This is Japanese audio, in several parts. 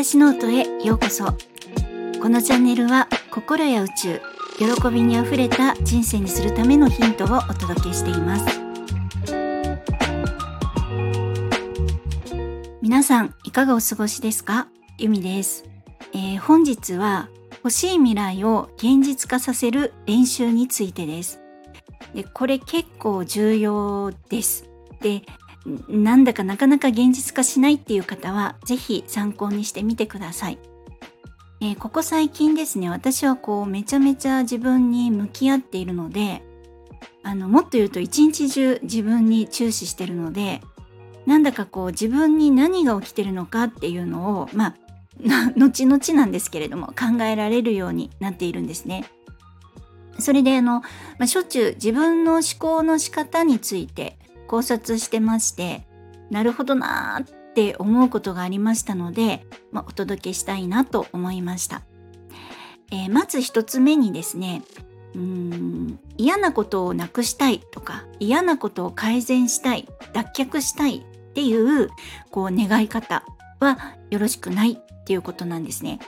私ノートへようこそ。このチャンネルは心や宇宙喜びにあふれた人生にするためのヒントをお届けしています。皆さんいかがお過ごしですか？ゆみです、えー、本日は欲しい未来を現実化させる練習についてです。でこれ結構重要です。でなんだかなかなか現実化しないっていう方は是非参考にしてみてください。えー、ここ最近ですね私はこうめちゃめちゃ自分に向き合っているのであのもっと言うと一日中自分に注視してるのでなんだかこう自分に何が起きてるのかっていうのをまあ 後々なんですけれども考えられるようになっているんですね。それであの、まあ、しょっちゅう自分の思考の仕方について考察してましてなるほどなーって思うことがありましたので、まあ、お届けしたいなと思いました、えー、まず一つ目にですねうーん嫌なことをなくしたいとか嫌なことを改善したい脱却したいっていうこう願い方はよろしくないっていうことなんですね。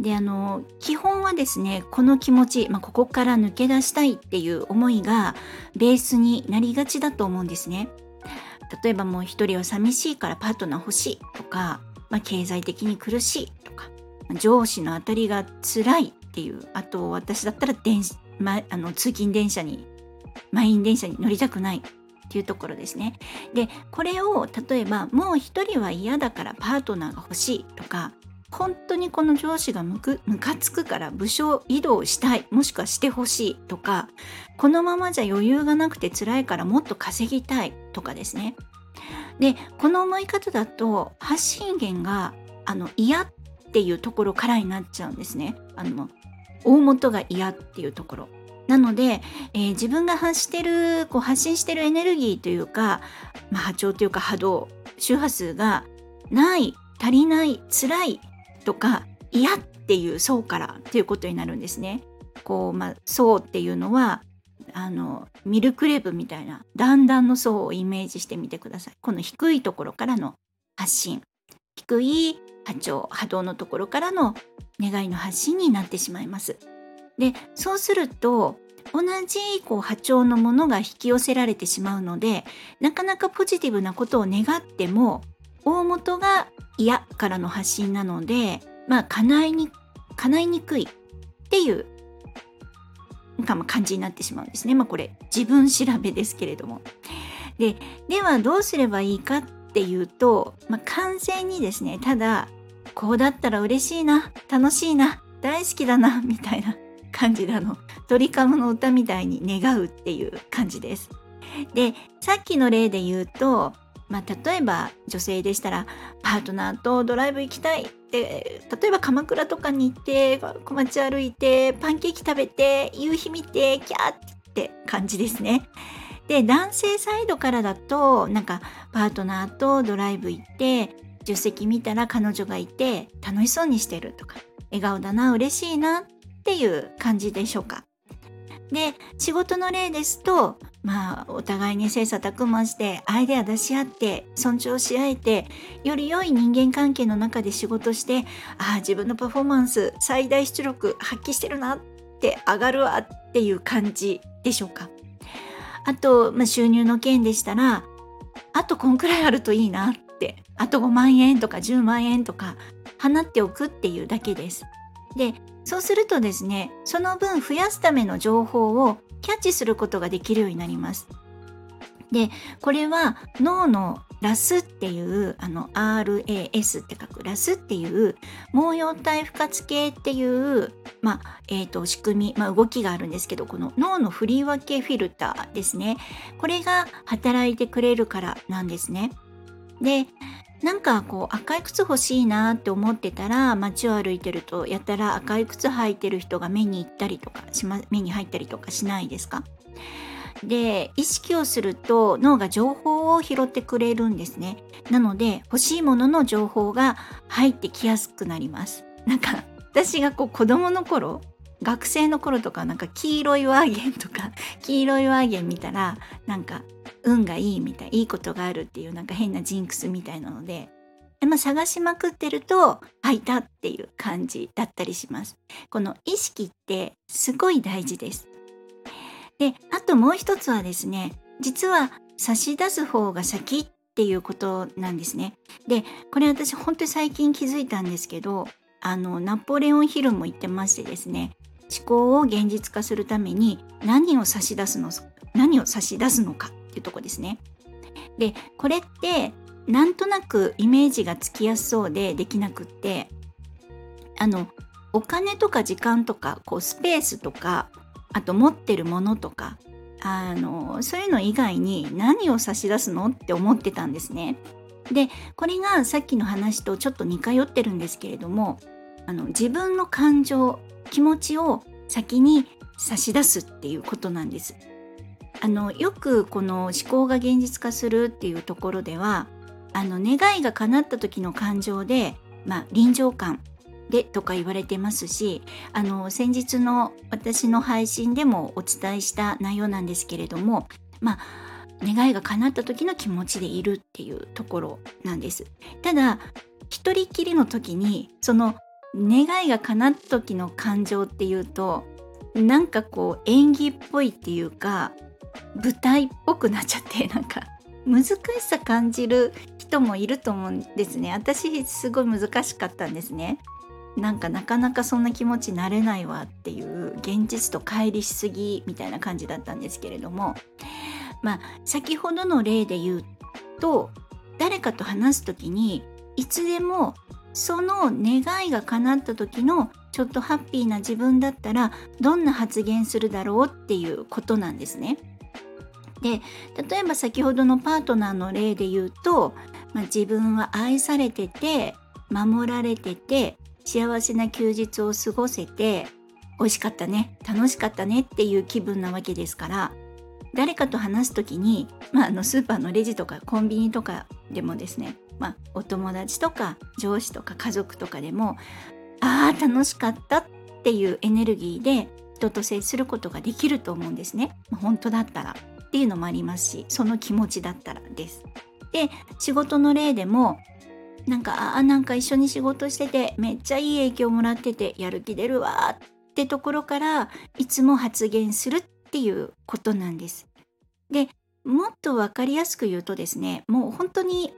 であの基本はですねこの気持ち、まあ、ここから抜け出したいっていう思いがベースになりがちだと思うんですね。例えばもう一人は寂しいからパートナー欲しいとか、まあ、経済的に苦しいとか上司の当たりが辛いっていうあと私だったら電、ま、あの通勤電車に満員電車に乗りたくないっていうところですね。でこれを例えばもう一人は嫌だからパートナーが欲しいとか本当にこの上司がムカつくから部署移動したいもしくはしてほしいとかこのままじゃ余裕がなくて辛いからもっと稼ぎたいとかですね。でこの思い方だと発信源があの嫌っていうところからになっちゃうんですね。あの大元が嫌っていうところ。なので、えー、自分が発してるこう発信してるエネルギーというか、まあ、波長というか波動周波数がない足りない辛いとか嫌っていう層からっていうことになるんですね。こうまあ、層っていうのはあのミルクレープみたいな段々の層をイメージしてみてください。この低いところからの発信低い波長波動のところからの願いの発信になってしまいます。でそうすると同じこう波長のものが引き寄せられてしまうのでなかなかポジティブなことを願っても大元が嫌からの発信なので、まあ、叶いに、叶いにくいっていう感じになってしまうんですね。まあ、これ、自分調べですけれども。で、ではどうすればいいかっていうと、まあ、完全にですね、ただ、こうだったら嬉しいな、楽しいな、大好きだな、みたいな感じなの。鳥かごの歌みたいに願うっていう感じです。で、さっきの例で言うと、まあ、例えば女性でしたらパートナーとドライブ行きたいって例えば鎌倉とかに行って小町歩いてパンケーキ食べて夕日見てキャーって感じですね。で男性サイドからだとなんかパートナーとドライブ行って助手席見たら彼女がいて楽しそうにしてるとか笑顔だな嬉しいなっていう感じでしょうか。で仕事の例ですとまあお互いに切磋琢磨してアイデア出し合って尊重し合えてより良い人間関係の中で仕事してああ自分のパフォーマンス最大出力発揮してるなって上がるわっていう感じでしょうか。あと、まあ、収入の件でしたらあとこんくらいあるといいなってあと5万円とか10万円とか放っておくっていうだけです。でそうするとですねその分増やすための情報をキャッチすることができるようになります。でこれは脳のラスっていうあの RAS って書くラスっていう毛様体不活系っていう、まあえーと、仕組み、まあ、動きがあるんですけどこの脳の振り分けフィルターですねこれが働いてくれるからなんですね。でなんかこう赤い靴欲しいなって思ってたら街を歩いてるとやたら赤い靴履いてる人が目に行ったりとかし、ま、目に入ったりとかしないですか？で意識をすると脳が情報を拾ってくれるんですね。なので欲しいものの情報が入ってきやすくなります。なんか私がこう子供の頃学生の頃とかなんか黄色いワーゲンとか 黄色いワーゲン見たらなんか運がいいみたいいいことがあるっていうなんか変なジンクスみたいなのでで、まあ、探しまくってると、あ、いたっていう感じだったりします。この意識ってすごい大事です。で、あともう一つはですね、実は差し出す方が先っていうことなんですね。で、これ私本当に最近気づいたんですけど、あの、ナポレオンヒルも言ってましてですね、思考を現実化するために何を差し出すの、何を差し出すのかっていうとこですね。で、これってなんとなくイメージがつきやすそうでできなくってあのお金とか時間とかこうスペースとかあと持ってるものとかあのそういうの以外に何を差し出すのって思ってたんですね。でこれがさっきの話とちょっと似通ってるんですけれどもあの自分の感情気持ちを先に差し出すっていうことなんです。あのよくこの思考が現実化するっていうところではあの願いが叶った時の感情で、まあ、臨場感でとか言われてますしあの先日の私の配信でもお伝えした内容なんですけれどもまあ願いが叶った時の気持ちでいるっていうところなんです。ただ一人きりの時にその願いが叶った時の感情っていうとなんかこう演技っぽいっていうか舞台っぽくなっちゃって なんか難しさ感じる人もいると思うんですね。私すごい難しかったんですね。なんかなかなかそんな気持ちになれないわっていう現実と乖離しすぎみたいな感じだったんですけれどもまあ先ほどの例で言うと誰かと話す時にいつでもその願いが叶った時のちょっとハッピーな自分だったらどんな発言するだろうっていうことなんですね。で例えば先ほどのパートナーの例で言うとまあ、自分は愛されてて守られてて幸せな休日を過ごせて美味しかったね楽しかったねっていう気分なわけですから誰かと話す時に、まあ、あのスーパーのレジとかコンビニとかでもですね、まあ、お友達とか上司とか家族とかでもああ楽しかったっていうエネルギーで人と接することができると思うんですね。本当だったらっていうのもありますしその気持ちだったらです。で仕事の例でもなんかあなんか一緒に仕事しててめっちゃいい影響もらっててやる気出るわってところからいつも発言するっていうことなんです。でもっと分かりやすく言うとですねもう本当に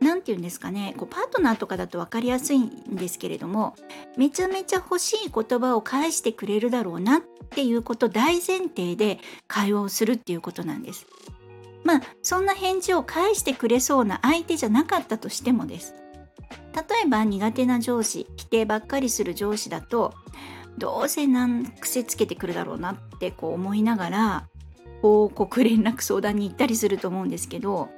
何て言うんですかねこうパートナーとかだと分かりやすいんですけれどもめちゃめちゃ欲しい言葉を返してくれるだろうなっていうこと大前提で会話をするっていうことなんです。まあそんな返事を返してくれそうな相手じゃなかったとしてもです例えば苦手な上司否定ばっかりする上司だとどうせ何癖つけてくるだろうなってこう思いながら報告連絡相談に行ったりすると思うんですけど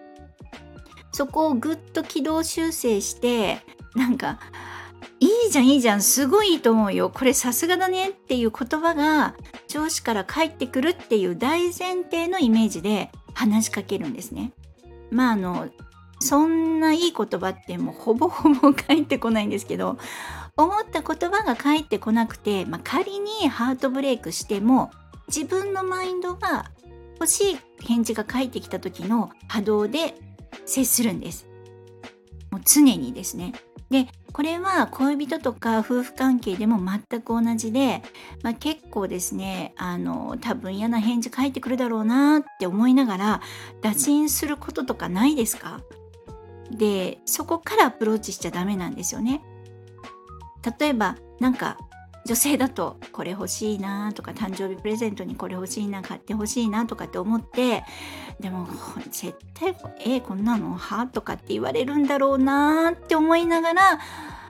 そこをぐっと軌道修正してなんかいいじゃんいいじゃんすごいいいと思うよこれさすがだねっていう言葉が上司から返ってくるっていう大前提のイメージで話しかけるんですね。まああのそんないい言葉ってもうほぼほぼ返ってこないんですけど思った言葉が返ってこなくて、まあ、仮にハートブレイクしても自分のマインドが欲しい返事が返ってきた時の波動で接するんです。もう常にですね。でこれは恋人とか夫婦関係でも全く同じで、まあ、結構ですねあの多分嫌な返事返ってくるだろうなって思いながら打診することとかないですか？でそこからアプローチしちゃダメなんですよね。例えばなんか女性だとこれ欲しいなとか誕生日プレゼントにこれ欲しいな買って欲しいなとかって思ってでも絶対「えこんなの？は?」とかって言われるんだろうなって思いながら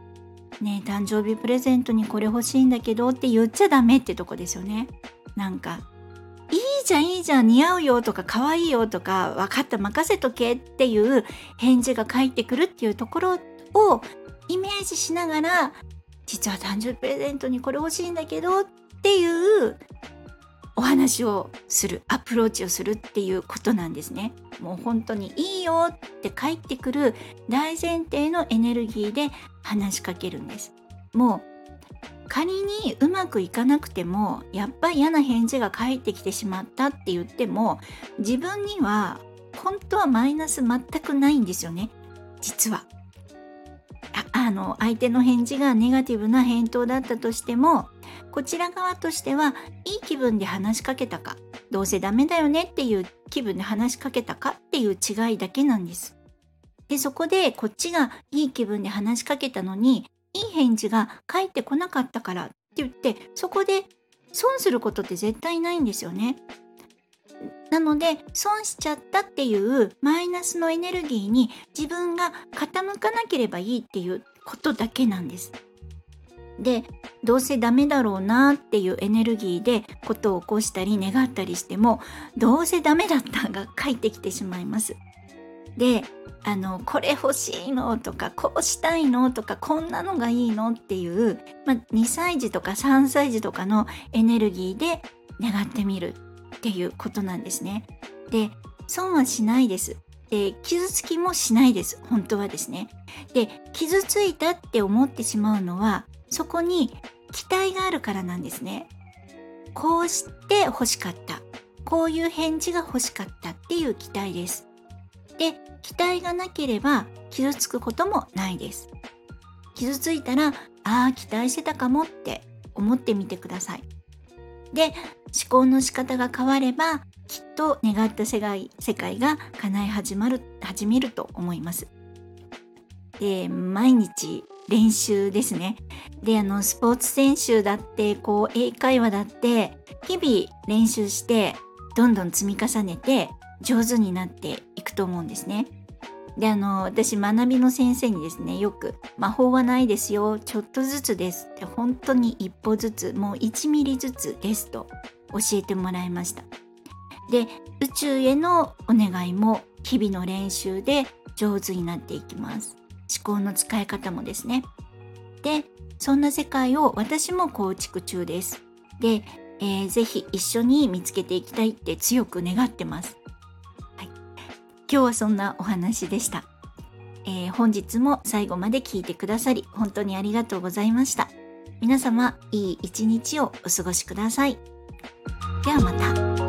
「ね誕生日プレゼントにこれ欲しいんだけど」って言っちゃダメってとこですよね。なんかいいじゃんいいじゃん似合うよとか可愛いよとか分かった任せとけっていう返事が返ってくるっていうところをイメージしながら実は誕生日プレゼントにこれ欲しいんだけどっていうお話をするアプローチをするっていうことなんですね。もう本当にいいよって返ってくる大前提のエネルギーで話しかけるんです。もう仮にうまくいかなくてもやっぱり嫌な返事が返ってきてしまったって言っても自分には本当はマイナス全くないんですよね実は。あの相手の返事がネガティブな返答だったとしてもこちら側としてはいい気分で話しかけたかどうせダメだよねっていう気分で話しかけたかっていう違いだけなんです。でそこでこっちがいい気分で話しかけたのにいい返事が返ってこなかったからって言ってそこで損することって絶対ないんですよね。なので損しちゃったっていうマイナスのエネルギーに自分が傾かなければいいっていうことだけなんです。でどうせダメだろうなっていうエネルギーでことを起こしたり願ったりしてもどうせダメだったが返ってきてしまいます。であのこれ欲しいのとかこうしたいのとかこんなのがいいのっていう、まあ、2歳児とか3歳児とかのエネルギーで願ってみるっていうことなんですね。で損はしないです。で傷つきもしないです本当はですね。で傷ついたって思ってしまうのはそこに期待があるからなんですね。こうして欲しかったこういう返事が欲しかったっていう期待です。で期待がなければ傷つくこともないです。傷ついたらああ期待してたかもって思ってみてください。で思考の仕方が変わればきっと願った世界世界が叶い始まる始めると思います。で毎日練習ですね。であのスポーツ選手だってこう英会話だって日々練習してどんどん積み重ねて上手になっていくと思うんですね。であの私学びの先生にですねよく「魔法はないですよちょっとずつです」って本当に一歩ずつもう1ミリずつですと教えてもらいました。で宇宙へのお願いも日々の練習で上手になっていきます。思考の使い方もですね。でそんな世界を私も構築中です。で、えー、ぜひ一緒に見つけていきたいって強く願ってます。今日はそんなお話でした。えー、本日も最後まで聞いてくださり、本当にありがとうございました。皆様、いい一日をお過ごしください。ではまた。